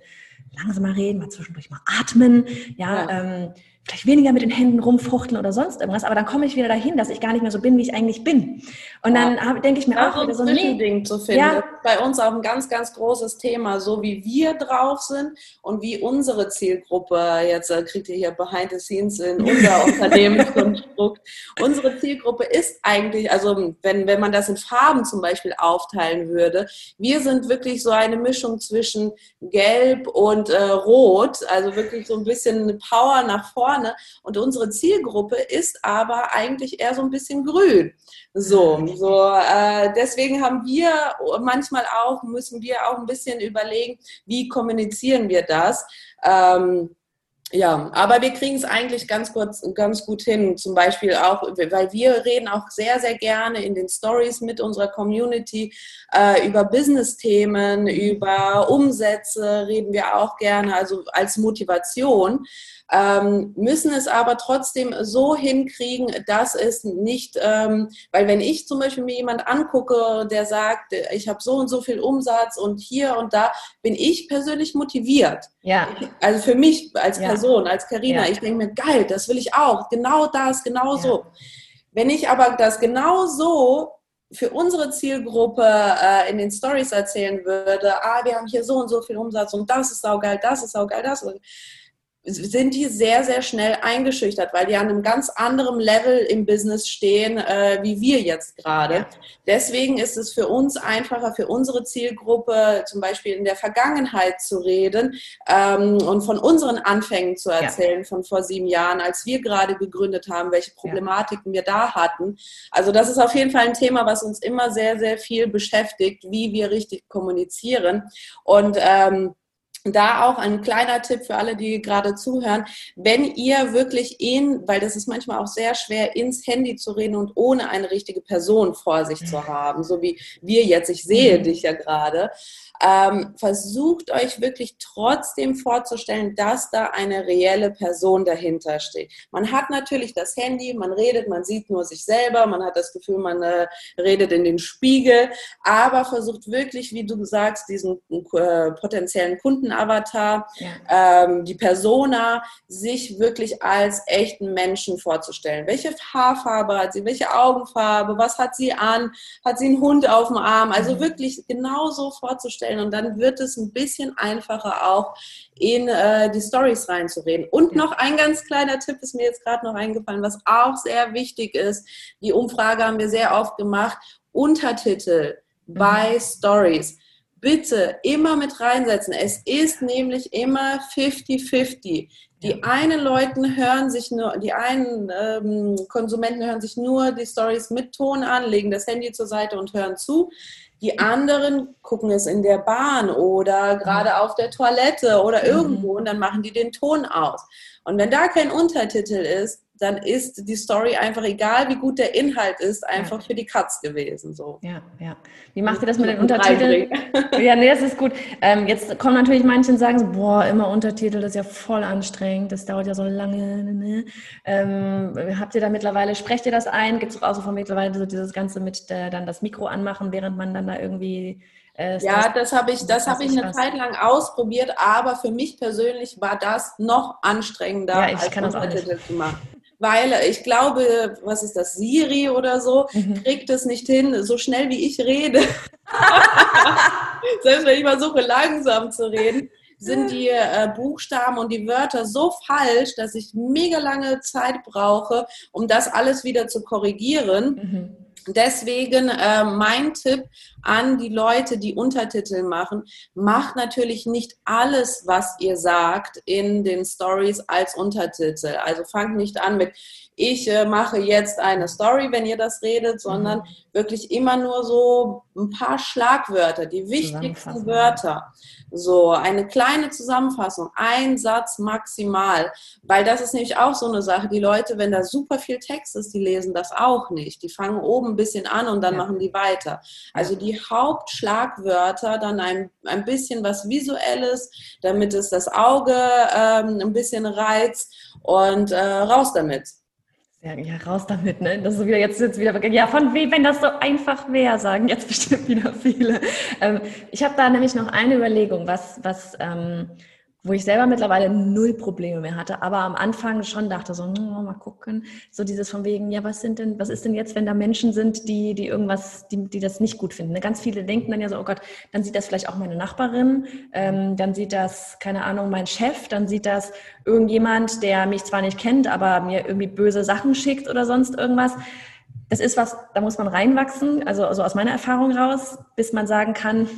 langsamer reden, mal zwischendurch mal atmen, ja, ja. Ähm, vielleicht weniger mit den Händen rumfuchteln oder sonst irgendwas, aber dann komme ich wieder dahin, dass ich gar nicht mehr so bin, wie ich eigentlich bin. Und dann ja. denke ich mir auch wieder so ein Zwischending zu finden. Ja. bei uns auch ein ganz, ganz großes Thema, so wie wir drauf sind und wie unsere Zielgruppe, jetzt äh, kriegt ihr hier Behind the Scenes in unser Unternehmenskonstrukt. unsere Zielgruppe ist eigentlich, also wenn, wenn man das in Farben zum Beispiel aufteilen würde, wir sind wirklich so eine Mischung zwischen Gelb und äh, Rot, also wirklich so ein bisschen Power nach vorne und unsere Zielgruppe ist aber eigentlich eher so ein bisschen grün. So, so äh, deswegen haben wir manchmal auch, müssen wir auch ein bisschen überlegen, wie kommunizieren wir das. Ähm, ja, aber wir kriegen es eigentlich ganz, kurz, ganz gut hin. Zum Beispiel auch, weil wir reden auch sehr, sehr gerne in den Stories mit unserer Community äh, über Business-Themen, über Umsätze reden wir auch gerne, also als Motivation ähm, müssen es aber trotzdem so hinkriegen, dass es nicht, ähm, weil wenn ich zum Beispiel mir jemand angucke, der sagt, ich habe so und so viel Umsatz und hier und da, bin ich persönlich motiviert. Ja. Also für mich als Person, ja. als Karina, ja. ich denke mir, geil, das will ich auch, genau das, genau ja. so. Wenn ich aber das genau so für unsere Zielgruppe äh, in den Stories erzählen würde, ah, wir haben hier so und so viel Umsatz und das ist saugeil, das ist saugeil, das ist saugeil sind die sehr, sehr schnell eingeschüchtert, weil die an einem ganz anderen Level im Business stehen, äh, wie wir jetzt gerade. Ja. Deswegen ist es für uns einfacher, für unsere Zielgruppe zum Beispiel in der Vergangenheit zu reden ähm, und von unseren Anfängen zu erzählen, ja. von vor sieben Jahren, als wir gerade gegründet haben, welche Problematiken ja. wir da hatten. Also das ist auf jeden Fall ein Thema, was uns immer sehr, sehr viel beschäftigt, wie wir richtig kommunizieren. Und ähm, da auch ein kleiner Tipp für alle, die gerade zuhören. Wenn ihr wirklich in, weil das ist manchmal auch sehr schwer, ins Handy zu reden und ohne eine richtige Person vor sich zu haben, so wie wir jetzt, ich sehe mhm. dich ja gerade, ähm, versucht euch wirklich trotzdem vorzustellen, dass da eine reelle Person dahinter steht. Man hat natürlich das Handy, man redet, man sieht nur sich selber, man hat das Gefühl, man äh, redet in den Spiegel, aber versucht wirklich, wie du sagst, diesen äh, potenziellen Kundenavatar, ja. ähm, die Persona, sich wirklich als echten Menschen vorzustellen. Welche Haarfarbe hat sie, welche Augenfarbe, was hat sie an, hat sie einen Hund auf dem Arm, also mhm. wirklich genauso vorzustellen, vorstellen und dann wird es ein bisschen einfacher auch in äh, die Stories reinzureden. Und noch ein ganz kleiner Tipp ist mir jetzt gerade noch eingefallen, was auch sehr wichtig ist. Die Umfrage haben wir sehr oft gemacht. Untertitel mhm. bei Stories bitte immer mit reinsetzen. Es ist nämlich immer 50-50. Die einen Leute hören sich nur, die einen ähm, Konsumenten hören sich nur die Stories mit Ton an, legen das Handy zur Seite und hören zu. Die anderen gucken es in der Bahn oder gerade mhm. auf der Toilette oder mhm. irgendwo und dann machen die den Ton aus. Und wenn da kein Untertitel ist, dann ist die Story einfach, egal wie gut der Inhalt ist, einfach ja. für die Katz gewesen. So. Ja, ja. Wie macht ihr das mit den Untertiteln? ja, nee, das ist gut. Ähm, jetzt kommen natürlich manche und sagen so, boah, immer Untertitel, das ist ja voll anstrengend, das dauert ja so lange. Ne? ne. Ähm, habt ihr da mittlerweile, sprecht ihr das ein? Gibt es auch so von mittlerweile so dieses Ganze mit äh, dann das Mikro anmachen, während man dann da irgendwie Äh, ja, das, das habe ich, das habe ich eine was. Zeit lang ausprobiert, aber für mich persönlich war das noch anstrengender, ja, als Untertitel zu machen. Weil ich glaube, was ist das, Siri oder so, mhm. kriegt es nicht hin, so schnell wie ich rede. Selbst wenn ich versuche, langsam zu reden, sind die äh, Buchstaben und die Wörter so falsch, dass ich mega lange Zeit brauche, um das alles wieder zu korrigieren. Mhm. Deswegen äh, mein Tipp an die Leute, die Untertitel machen, macht natürlich nicht alles, was ihr sagt, in den Stories als Untertitel. Also fangt nicht an mit, ich äh, mache jetzt eine Story, wenn ihr das redet, sondern mhm. wirklich immer nur so ein paar Schlagwörter, die wichtigsten Wörter. So eine kleine Zusammenfassung, ein Satz maximal, weil das ist nämlich auch so eine Sache. Die Leute, wenn da super viel Text ist, die lesen das auch nicht. Die fangen oben ein bisschen an und dann ja. machen die weiter. Also die Hauptschlagwörter, dann ein, ein bisschen was Visuelles, damit es das Auge ähm, ein bisschen reizt und äh, raus damit. Ja, ja, raus damit, ne? Das ist wieder jetzt, jetzt wieder, ja, von wem, wenn das so einfach wäre, sagen jetzt bestimmt wieder viele. Ähm, ich habe da nämlich noch eine Überlegung, was, was, ähm, wo ich selber mittlerweile null Probleme mehr hatte, aber am Anfang schon dachte so, oh, mal gucken, so dieses von wegen, ja, was sind denn, was ist denn jetzt, wenn da Menschen sind, die, die irgendwas, die, die das nicht gut finden? Ne? Ganz viele denken dann ja so, oh Gott, dann sieht das vielleicht auch meine Nachbarin, ähm, dann sieht das, keine Ahnung, mein Chef, dann sieht das irgendjemand, der mich zwar nicht kennt, aber mir irgendwie böse Sachen schickt oder sonst irgendwas. Das ist was, da muss man reinwachsen, also, also aus meiner Erfahrung raus, bis man sagen kann,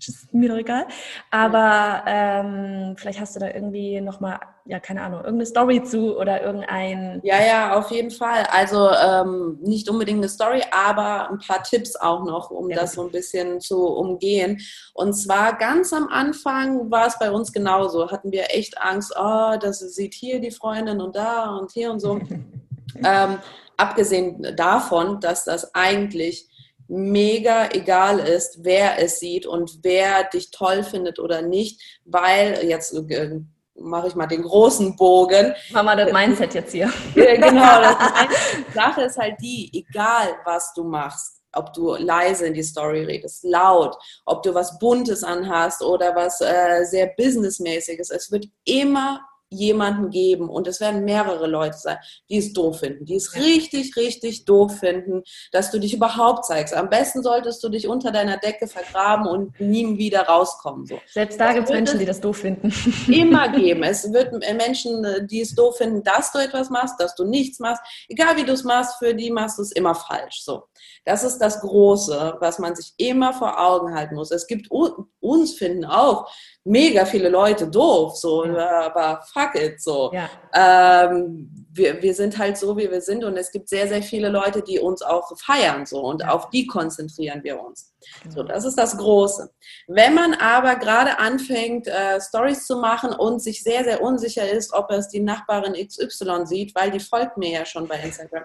ist mir doch egal. Aber ähm, vielleicht hast du da irgendwie nochmal, ja, keine Ahnung, irgendeine Story zu oder irgendein. Ja, ja, auf jeden Fall. Also ähm, nicht unbedingt eine Story, aber ein paar Tipps auch noch, um ja. das so ein bisschen zu umgehen. Und zwar ganz am Anfang war es bei uns genauso. Hatten wir echt Angst, oh, das sieht hier die Freundin und da und hier und so. ähm, abgesehen davon, dass das eigentlich mega egal ist, wer es sieht und wer dich toll findet oder nicht, weil jetzt äh, mache ich mal den großen Bogen. Mach mal das Mindset jetzt hier. genau, die Sache ist halt die, egal was du machst, ob du leise in die Story redest, laut, ob du was Buntes anhast oder was äh, sehr businessmäßiges, es wird immer jemanden geben und es werden mehrere Leute sein, die es doof finden, die es richtig, richtig doof finden, dass du dich überhaupt zeigst. Am besten solltest du dich unter deiner Decke vergraben und nie wieder rauskommen. So. Selbst da gibt es Menschen, die das doof finden. Immer geben. Es wird Menschen, die es doof finden, dass du etwas machst, dass du nichts machst. Egal wie du es machst, für die machst du es immer falsch. So. Das ist das Große, was man sich immer vor Augen halten muss. Es gibt uns finden auch mega viele Leute doof, so, aber fuck it, so. Ja. Ähm, wir, wir sind halt so, wie wir sind und es gibt sehr, sehr viele Leute, die uns auch feiern, so, und auf die konzentrieren wir uns. So, das ist das Große. Wenn man aber gerade anfängt, äh, Stories zu machen und sich sehr, sehr unsicher ist, ob es die Nachbarin XY sieht, weil die folgt mir ja schon bei Instagram,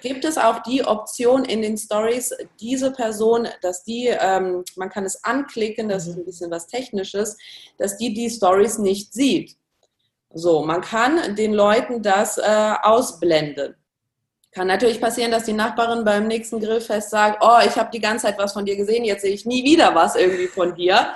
gibt es auch die Option in den Stories, diese Person, dass die, ähm, man kann es anklicken, das ist ein bisschen was Technisches, dass die die Stories nicht sieht. So, man kann den Leuten das äh, ausblenden. Kann natürlich passieren, dass die Nachbarin beim nächsten Grillfest sagt, oh, ich habe die ganze Zeit was von dir gesehen, jetzt sehe ich nie wieder was irgendwie von dir.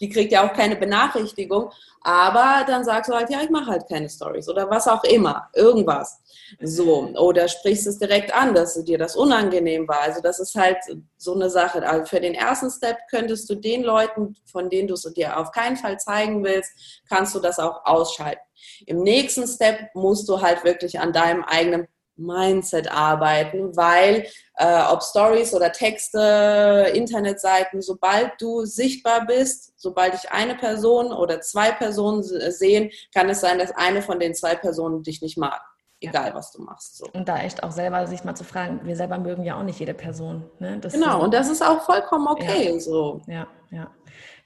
Die kriegt ja auch keine Benachrichtigung. Aber dann sagst du halt, ja, ich mache halt keine Stories oder was auch immer, irgendwas. So, oder sprichst es direkt an, dass dir das unangenehm war. Also das ist halt so eine Sache. Also für den ersten Step könntest du den Leuten, von denen du es dir auf keinen Fall zeigen willst, kannst du das auch ausschalten. Im nächsten Step musst du halt wirklich an deinem eigenen Mindset arbeiten, weil äh, ob Stories oder Texte, Internetseiten, sobald du sichtbar bist, sobald dich eine Person oder zwei Personen sehen, kann es sein, dass eine von den zwei Personen dich nicht mag. Egal, was du machst. So. Und da echt auch selber sich mal zu fragen, wir selber mögen ja auch nicht jede Person. Ne? genau, und das ist auch vollkommen okay. Ja. So. Ja, ja.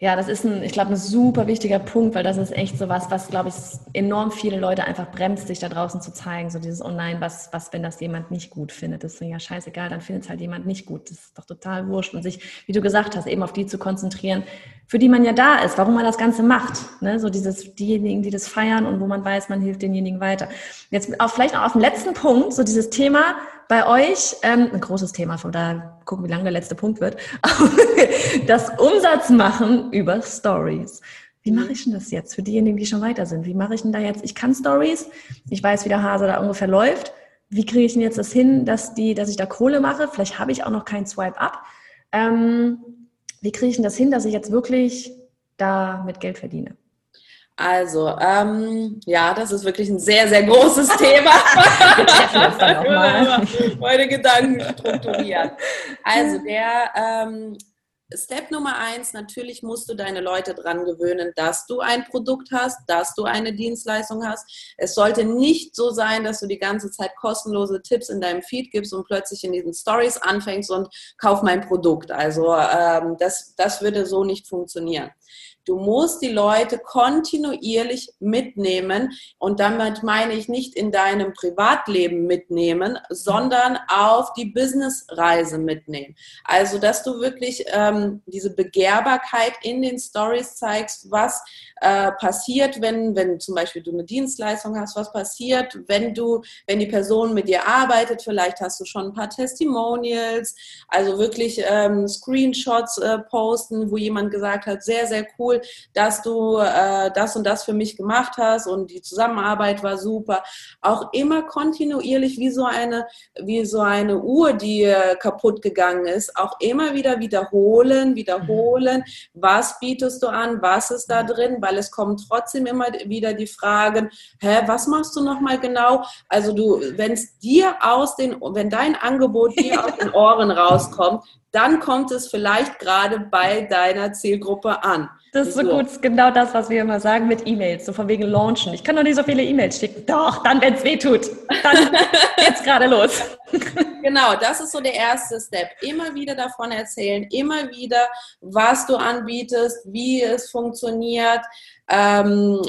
Ja, das ist ein, ich glaube, ein super wichtiger Punkt, weil das ist echt so was, was, glaube ich, enorm viele Leute einfach bremst, sich da draußen zu zeigen. So dieses, nein, was, was, wenn das jemand nicht gut findet? Das ist ja scheißegal, dann findet es halt jemand nicht gut. Das ist doch total wurscht. Und sich, wie du gesagt hast, eben auf die zu konzentrieren, für die man ja da ist, warum man das Ganze macht. Ne? So dieses, diejenigen, die das feiern und wo man weiß, man hilft denjenigen weiter. Jetzt auch vielleicht auch auf den letzten Punkt, so dieses Thema, bei euch, ähm, ein großes Thema, von da gucken, wie lang der letzte Punkt wird, das Umsatzmachen über Stories. Wie mache ich denn das jetzt für diejenigen, die schon weiter sind? Wie mache ich denn da jetzt? Ich kann Stories, ich weiß, wie der Hase da ungefähr läuft. Wie kriege ich denn jetzt das hin, dass, die, dass ich da Kohle mache? Vielleicht habe ich auch noch keinen Swipe-Up. Ähm, wie kriege ich denn das hin, dass ich jetzt wirklich da mit Geld verdiene? Also, ähm, ja, das ist wirklich ein sehr, sehr großes Thema. Wir treffen uns dann auch mal. Meine Gedanken strukturieren. Also, der ähm, Step Nummer eins, natürlich musst du deine Leute dran gewöhnen, dass du ein Produkt hast, dass du eine Dienstleistung hast. Es sollte nicht so sein, dass du die ganze Zeit kostenlose Tipps in deinem Feed gibst und plötzlich in diesen Stories anfängst und kauf mein Produkt. Also ähm, das, das würde so nicht funktionieren. Du musst die Leute kontinuierlich mitnehmen. Und damit meine ich nicht in deinem Privatleben mitnehmen, sondern auf die Businessreise mitnehmen. Also, dass du wirklich ähm, diese Begehrbarkeit in den Stories zeigst, was äh, passiert, wenn, wenn zum Beispiel du eine Dienstleistung hast, was passiert, wenn du, wenn die Person mit dir arbeitet, vielleicht hast du schon ein paar Testimonials, also wirklich ähm, Screenshots äh, posten, wo jemand gesagt hat, sehr, sehr cool, dass du äh, das und das für mich gemacht hast und die Zusammenarbeit war super. Auch immer kontinuierlich wie so eine, wie so eine Uhr, die äh, kaputt gegangen ist, auch immer wieder wiederholen, wiederholen, was bietest du an, was ist da drin, weil weil es kommen trotzdem immer wieder die Fragen, hä, was machst du nochmal genau? Also du, wenn es dir aus den, wenn dein Angebot dir aus den Ohren rauskommt, dann kommt es vielleicht gerade bei deiner Zielgruppe an. Das ist so, so gut, genau das, was wir immer sagen mit E-Mails, so von wegen Launchen. Ich kann doch nicht so viele E-Mails schicken. Doch, dann, wenn es weh tut. Dann geht's gerade los. Genau, das ist so der erste Step. Immer wieder davon erzählen, immer wieder, was du anbietest, wie es funktioniert, ähm,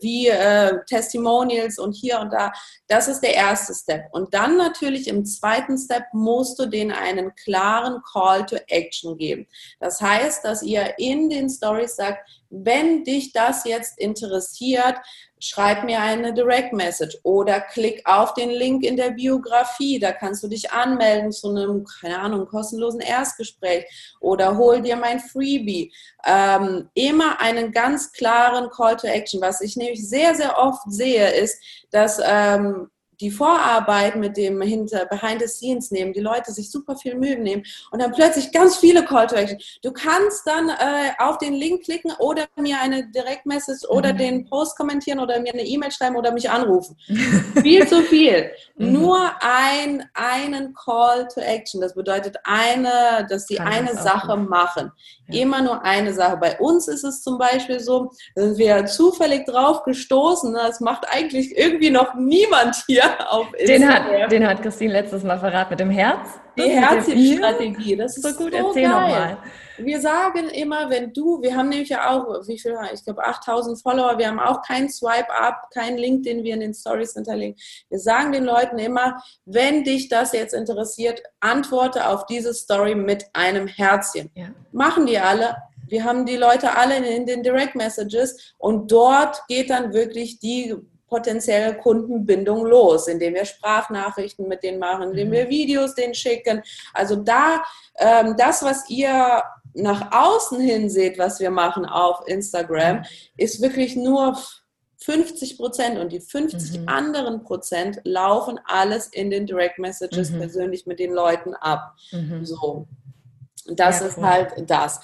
wie äh, Testimonials und hier und da. Das ist der erste Step. Und dann natürlich im zweiten Step musst du denen einen klaren Call to Action geben. Das heißt, dass ihr in den Stories sagt, wenn dich das jetzt interessiert, schreib mir eine Direct Message oder klick auf den Link in der Biografie. Da kannst du dich anmelden zu einem, keine Ahnung, kostenlosen Erstgespräch oder hol dir mein Freebie. Ähm, immer einen ganz klaren Call to Action. Was ich nämlich sehr, sehr oft sehe, ist, dass ähm, die Vorarbeit mit dem hinter Behind the Scenes nehmen, die Leute sich super viel Mühe nehmen und dann plötzlich ganz viele Call to Action. Du kannst dann äh, auf den Link klicken oder mir eine Direktmessage oder mhm. den Post kommentieren oder mir eine E-Mail schreiben oder mich anrufen. viel zu viel. Mhm. Nur ein, einen Call to Action. Das bedeutet eine, dass sie Kann eine Sache machen. Ja. Immer nur eine Sache. Bei uns ist es zum Beispiel so, sind wir zufällig drauf gestoßen. Das macht eigentlich irgendwie noch niemand hier auf Instagram. Den hat, den hat Christine letztes Mal verraten mit dem Herz. Die Herzstrategie, das ist so gut. So Erzähl nochmal. Wir sagen immer, wenn du, wir haben nämlich ja auch, wie viel, ich glaube 8000 Follower, wir haben auch keinen Swipe-Up, keinen Link, den wir in den Stories hinterlegen. Wir sagen den Leuten immer, wenn dich das jetzt interessiert, antworte auf diese Story mit einem Herzchen. Ja. Machen die alle, wir haben die Leute alle in den Direct Messages und dort geht dann wirklich die potenzielle Kundenbindung los, indem wir Sprachnachrichten mit denen machen, indem wir mhm. Videos denen schicken. Also da, ähm, das, was ihr nach außen hin seht, was wir machen auf Instagram, ist wirklich nur 50 Prozent und die 50 mhm. anderen Prozent laufen alles in den Direct Messages mhm. persönlich mit den Leuten ab. Mhm. So. Das ja, ist cool. halt das.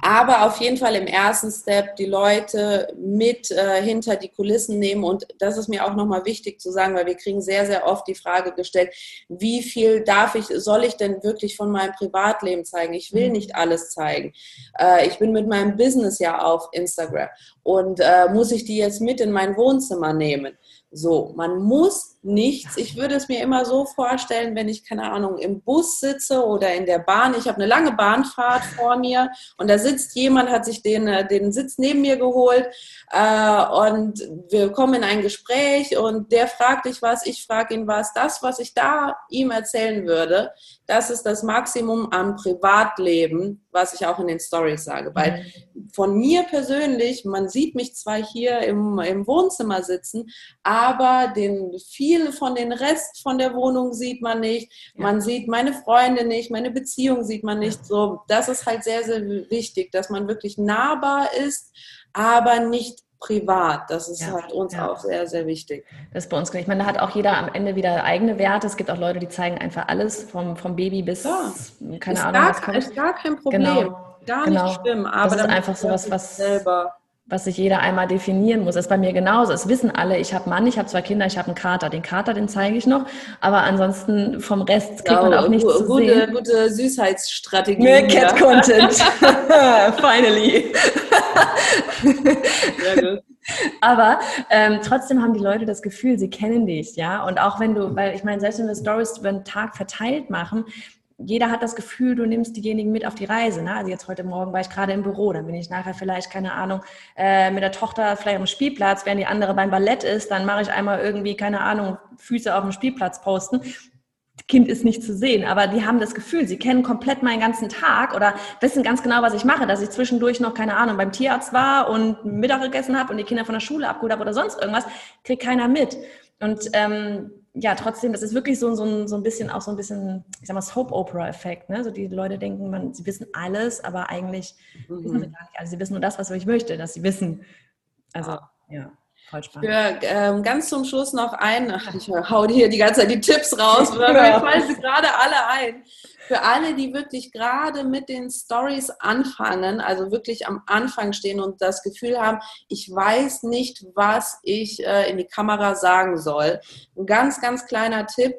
Aber auf jeden Fall im ersten Step die Leute mit äh, hinter die Kulissen nehmen. Und das ist mir auch nochmal wichtig zu sagen, weil wir kriegen sehr, sehr oft die Frage gestellt, wie viel darf ich, soll ich denn wirklich von meinem Privatleben zeigen? Ich will mhm. nicht alles zeigen. Äh, ich bin mit meinem Business ja auf Instagram. Und äh, muss ich die jetzt mit in mein Wohnzimmer nehmen? So, man muss nichts. Ich würde es mir immer so vorstellen, wenn ich, keine Ahnung, im Bus sitze oder in der Bahn. Ich habe eine lange Bahnfahrt vor mir und da sitzt jemand, hat sich den, äh, den Sitz neben mir geholt äh, und wir kommen in ein Gespräch und der fragt dich was, ich frage ihn was. Das, was ich da ihm erzählen würde, das ist das Maximum am Privatleben, was ich auch in den Stories sage. Weil mhm. von mir persönlich, man sieht mich zwar hier im, im Wohnzimmer sitzen, aber den, viel von den Rest von der Wohnung sieht man nicht. Man sieht meine Freunde nicht, meine Beziehung sieht man nicht. So, das ist halt sehr, sehr wichtig, dass man wirklich nahbar ist, aber nicht privat. Das ist ja, halt uns ja. auch sehr, sehr wichtig. Das ist bei uns Ich meine, da hat auch jeder am Ende wieder eigene Werte. Es gibt auch Leute, die zeigen einfach alles, vom, vom Baby bis, ja. keine ist Ahnung, gar, was kommt. Ist gar kein Problem. Genau. Gar genau. nicht schlimm. Aber das ist einfach so was, was selber was sich jeder einmal definieren muss. Das ist bei mir genauso. Es wissen alle, ich habe Mann, ich habe zwei Kinder, ich habe einen Kater. Den Kater, den zeige ich noch. Aber ansonsten vom Rest kriegt man auch nichts zu gute, sehen. Gute Süßheitsstrategie. Mehr Cat Content. Finally. Sehr gut. Aber ähm, trotzdem haben die Leute das Gefühl, sie kennen dich, ja. Und auch wenn du, weil ich meine, selbst wenn wir Stories über den Tag verteilt machen, jeder hat das Gefühl, du nimmst diejenigen mit auf die Reise. Ne? Also jetzt heute Morgen war ich gerade im Büro, dann bin ich nachher vielleicht, keine Ahnung, äh, mit der Tochter vielleicht am Spielplatz, während die andere beim Ballett ist, dann mache ich einmal irgendwie, keine Ahnung, Füße auf dem Spielplatz posten. Das Kind ist nicht zu sehen, aber die haben das Gefühl, sie kennen komplett meinen ganzen Tag oder wissen ganz genau, was ich mache, dass ich zwischendurch noch, keine Ahnung, beim Tierarzt war und Mittag gegessen habe und die Kinder von der Schule abgeholt habe oder sonst irgendwas, kriegt keiner mit. Und ähm, ja, trotzdem, das ist wirklich so, so, ein, so ein bisschen auch so ein bisschen, ich sag mal, Soap-Opera-Effekt. Ne? So die Leute denken, man, sie wissen alles, aber eigentlich mhm. wissen sie gar nicht alles. Sie wissen nur das, was ich möchte, dass sie wissen. Also, ja. ja. Für ähm, ganz zum Schluss noch ein, ach, ich hau dir hier die ganze Zeit die Tipps raus, weil mir fallen sie gerade alle ein. Für alle, die wirklich gerade mit den Stories anfangen, also wirklich am Anfang stehen und das Gefühl haben, ich weiß nicht, was ich äh, in die Kamera sagen soll. Ein ganz, ganz kleiner Tipp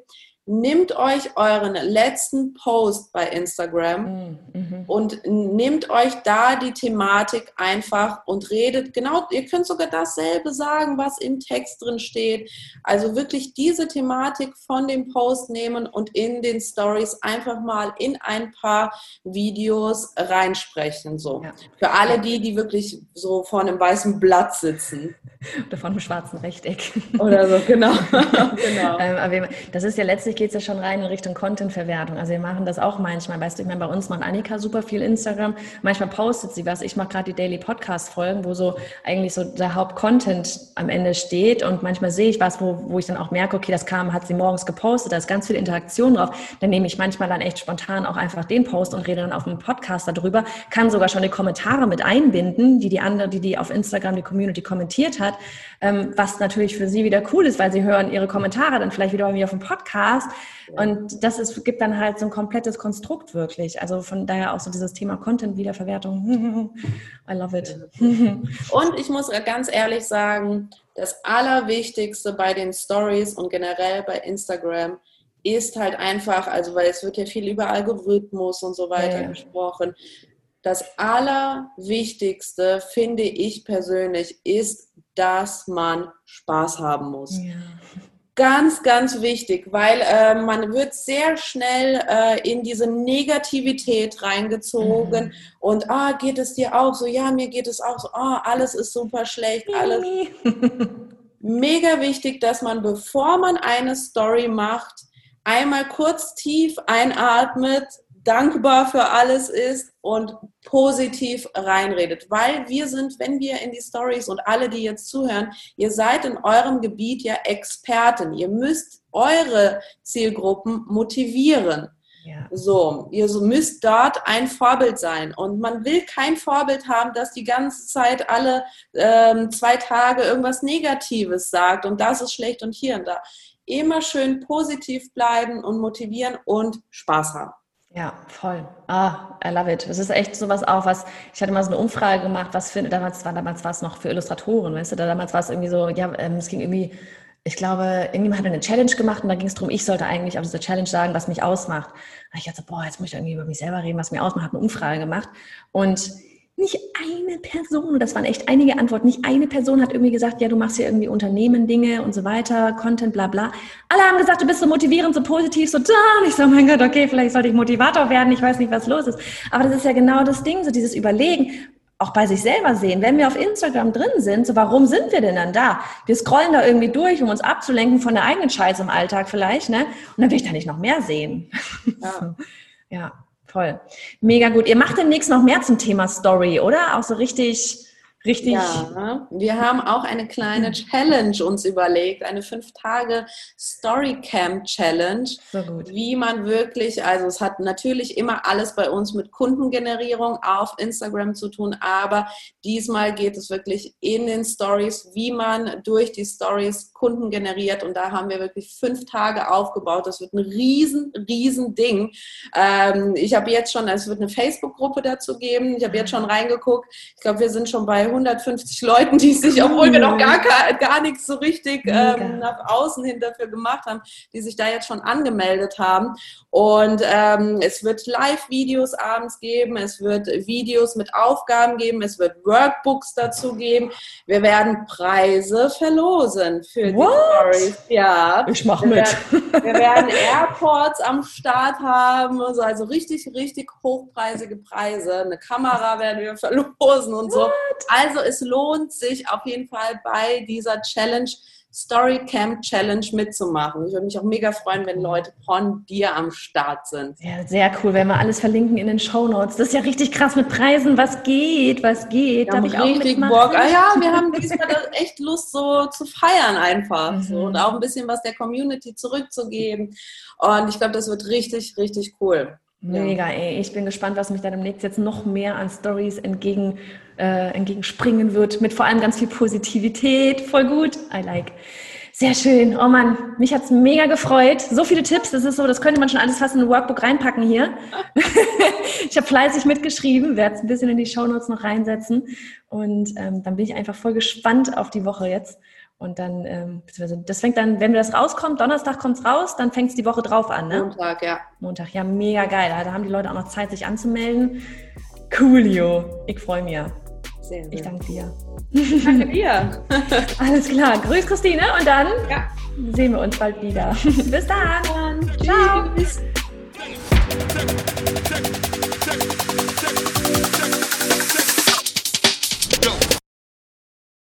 Nehmt euch euren letzten Post bei Instagram mm, mhm. und nehmt euch da die Thematik einfach und redet genau, ihr könnt sogar dasselbe sagen, was im Text drin steht. Also wirklich diese Thematik von dem Post nehmen und in den Stories einfach mal in ein paar Videos reinsprechen. So. Ja. Für alle die, die wirklich so vor einem weißen Blatt sitzen. Oder vor einem schwarzen Rechteck. Oder so, genau. genau. Ähm, aber das ist ja letztlich geht es ja schon rein in Richtung Content-Verwertung. Also wir machen das auch manchmal. Weißt du, ich meine, bei uns macht Annika super viel Instagram. Manchmal postet sie was. Ich mache gerade die Daily Podcast-Folgen, wo so eigentlich so der Hauptcontent am Ende steht. Und manchmal sehe ich was, wo, wo ich dann auch merke, okay, das kam, hat sie morgens gepostet, da ist ganz viel Interaktion drauf. Dann nehme ich manchmal dann echt spontan auch einfach den Post und rede dann auf dem Podcast darüber. Kann sogar schon die Kommentare mit einbinden, die die andere, die die auf Instagram die Community kommentiert hat. Ähm, was natürlich für sie wieder cool ist, weil sie hören ihre Kommentare dann vielleicht wieder bei mir auf dem Podcast. Und das ist, gibt dann halt so ein komplettes Konstrukt wirklich. Also von daher auch so dieses Thema Content-Wiederverwertung. I love it. Und ich muss ganz ehrlich sagen, das Allerwichtigste bei den Stories und generell bei Instagram ist halt einfach, also weil es wird ja viel über Algorithmus und so weiter ja. gesprochen. Das Allerwichtigste, finde ich persönlich, ist, dass man Spaß haben muss. Ja. Ganz, ganz wichtig, weil äh, man wird sehr schnell äh, in diese Negativität reingezogen mhm. und ah, geht es dir auch so? Ja, mir geht es auch so. Ah, alles ist super schlecht, alles. Mega wichtig, dass man, bevor man eine Story macht, einmal kurz tief einatmet, dankbar für alles ist und positiv reinredet. Weil wir sind, wenn wir in die Stories und alle, die jetzt zuhören, ihr seid in eurem Gebiet ja Experten. Ihr müsst eure Zielgruppen motivieren. Ja. So, ihr müsst dort ein Vorbild sein. Und man will kein Vorbild haben, das die ganze Zeit alle ähm, zwei Tage irgendwas Negatives sagt und das ist schlecht und hier und da. Immer schön positiv bleiben und motivieren und Spaß haben. Ja, voll. Ah, I love it. Das ist echt sowas auch, was, ich hatte mal so eine Umfrage gemacht, was für, damals war, damals war es noch für Illustratoren, weißt du, damals war es irgendwie so, ja, ähm, es ging irgendwie, ich glaube, irgendjemand hat eine Challenge gemacht und da ging es darum, ich sollte eigentlich auf dieser Challenge sagen, was mich ausmacht. Und ich dachte, boah, jetzt muss ich irgendwie über mich selber reden, was mich ausmacht, habe eine Umfrage gemacht und nicht eine Person, das waren echt einige Antworten, nicht eine Person hat irgendwie gesagt, ja, du machst ja irgendwie Unternehmen, Dinge und so weiter, Content, bla bla. Alle haben gesagt, du bist so motivierend, so positiv, so da. Und ich so, mein Gott, okay, vielleicht sollte ich Motivator werden, ich weiß nicht, was los ist. Aber das ist ja genau das Ding, so dieses Überlegen, auch bei sich selber sehen. Wenn wir auf Instagram drin sind, so warum sind wir denn dann da? Wir scrollen da irgendwie durch, um uns abzulenken von der eigenen Scheiße im Alltag vielleicht, ne? Und dann will ich da nicht noch mehr sehen. Ja. ja. Voll. Mega gut. Ihr macht demnächst noch mehr zum Thema Story, oder? Auch so richtig Richtig. Ja, wir haben auch eine kleine Challenge uns überlegt, eine fünf Tage Story Camp Challenge, so gut. wie man wirklich, also es hat natürlich immer alles bei uns mit Kundengenerierung auf Instagram zu tun, aber diesmal geht es wirklich in den Stories, wie man durch die Stories Kunden generiert und da haben wir wirklich fünf Tage aufgebaut. Das wird ein riesen, riesen Ding. Ähm, ich habe jetzt schon, es wird eine Facebook-Gruppe dazu geben. Ich habe jetzt schon reingeguckt. Ich glaube, wir sind schon bei 150 Leuten, die sich, obwohl wir noch gar, gar nichts so richtig ähm, nach außen hin dafür gemacht haben, die sich da jetzt schon angemeldet haben. Und ähm, es wird Live-Videos abends geben, es wird Videos mit Aufgaben geben, es wird Workbooks dazu geben. Wir werden Preise verlosen für What? die Stories. Ja. Ich mache mit. Werden, wir werden Airports am Start haben, also richtig, richtig hochpreisige Preise. Eine Kamera werden wir verlosen und so. What? Also es lohnt sich auf jeden Fall bei dieser Challenge Story Camp Challenge mitzumachen. Ich würde mich auch mega freuen, wenn Leute von dir am Start sind. Ja, sehr cool, wenn wir alles verlinken in den Show Notes. Das ist ja richtig krass mit Preisen. Was geht? Was geht? Darf ich auch richtig Bock. Ah, ja, wir haben diesmal echt Lust, so zu feiern einfach. Mhm. So, und auch ein bisschen was der Community zurückzugeben. Und ich glaube, das wird richtig, richtig cool. Mega, ey. Ich bin gespannt, was mich da demnächst jetzt noch mehr an Stories entgegen, äh, entgegenspringen wird. Mit vor allem ganz viel Positivität. Voll gut. I like. Sehr schön. Oh Mann, mich hat's mega gefreut. So viele Tipps. Das ist so, das könnte man schon alles fast in ein Workbook reinpacken hier. ich habe fleißig mitgeschrieben, werde es ein bisschen in die Shownotes noch reinsetzen. Und ähm, dann bin ich einfach voll gespannt auf die Woche jetzt. Und dann, ähm, das fängt dann, wenn das rauskommt, Donnerstag kommt es raus, dann fängt es die Woche drauf an, ne? Montag, ja. Montag, ja, mega geil. Da haben die Leute auch noch Zeit, sich anzumelden. Coolio. Ich freue mich. Sehr, sehr. Ich danke dir. Danke dir. Alles klar. Grüß Christine und dann ja. sehen wir uns bald wieder. Bis dann. Ciao. Tschüss.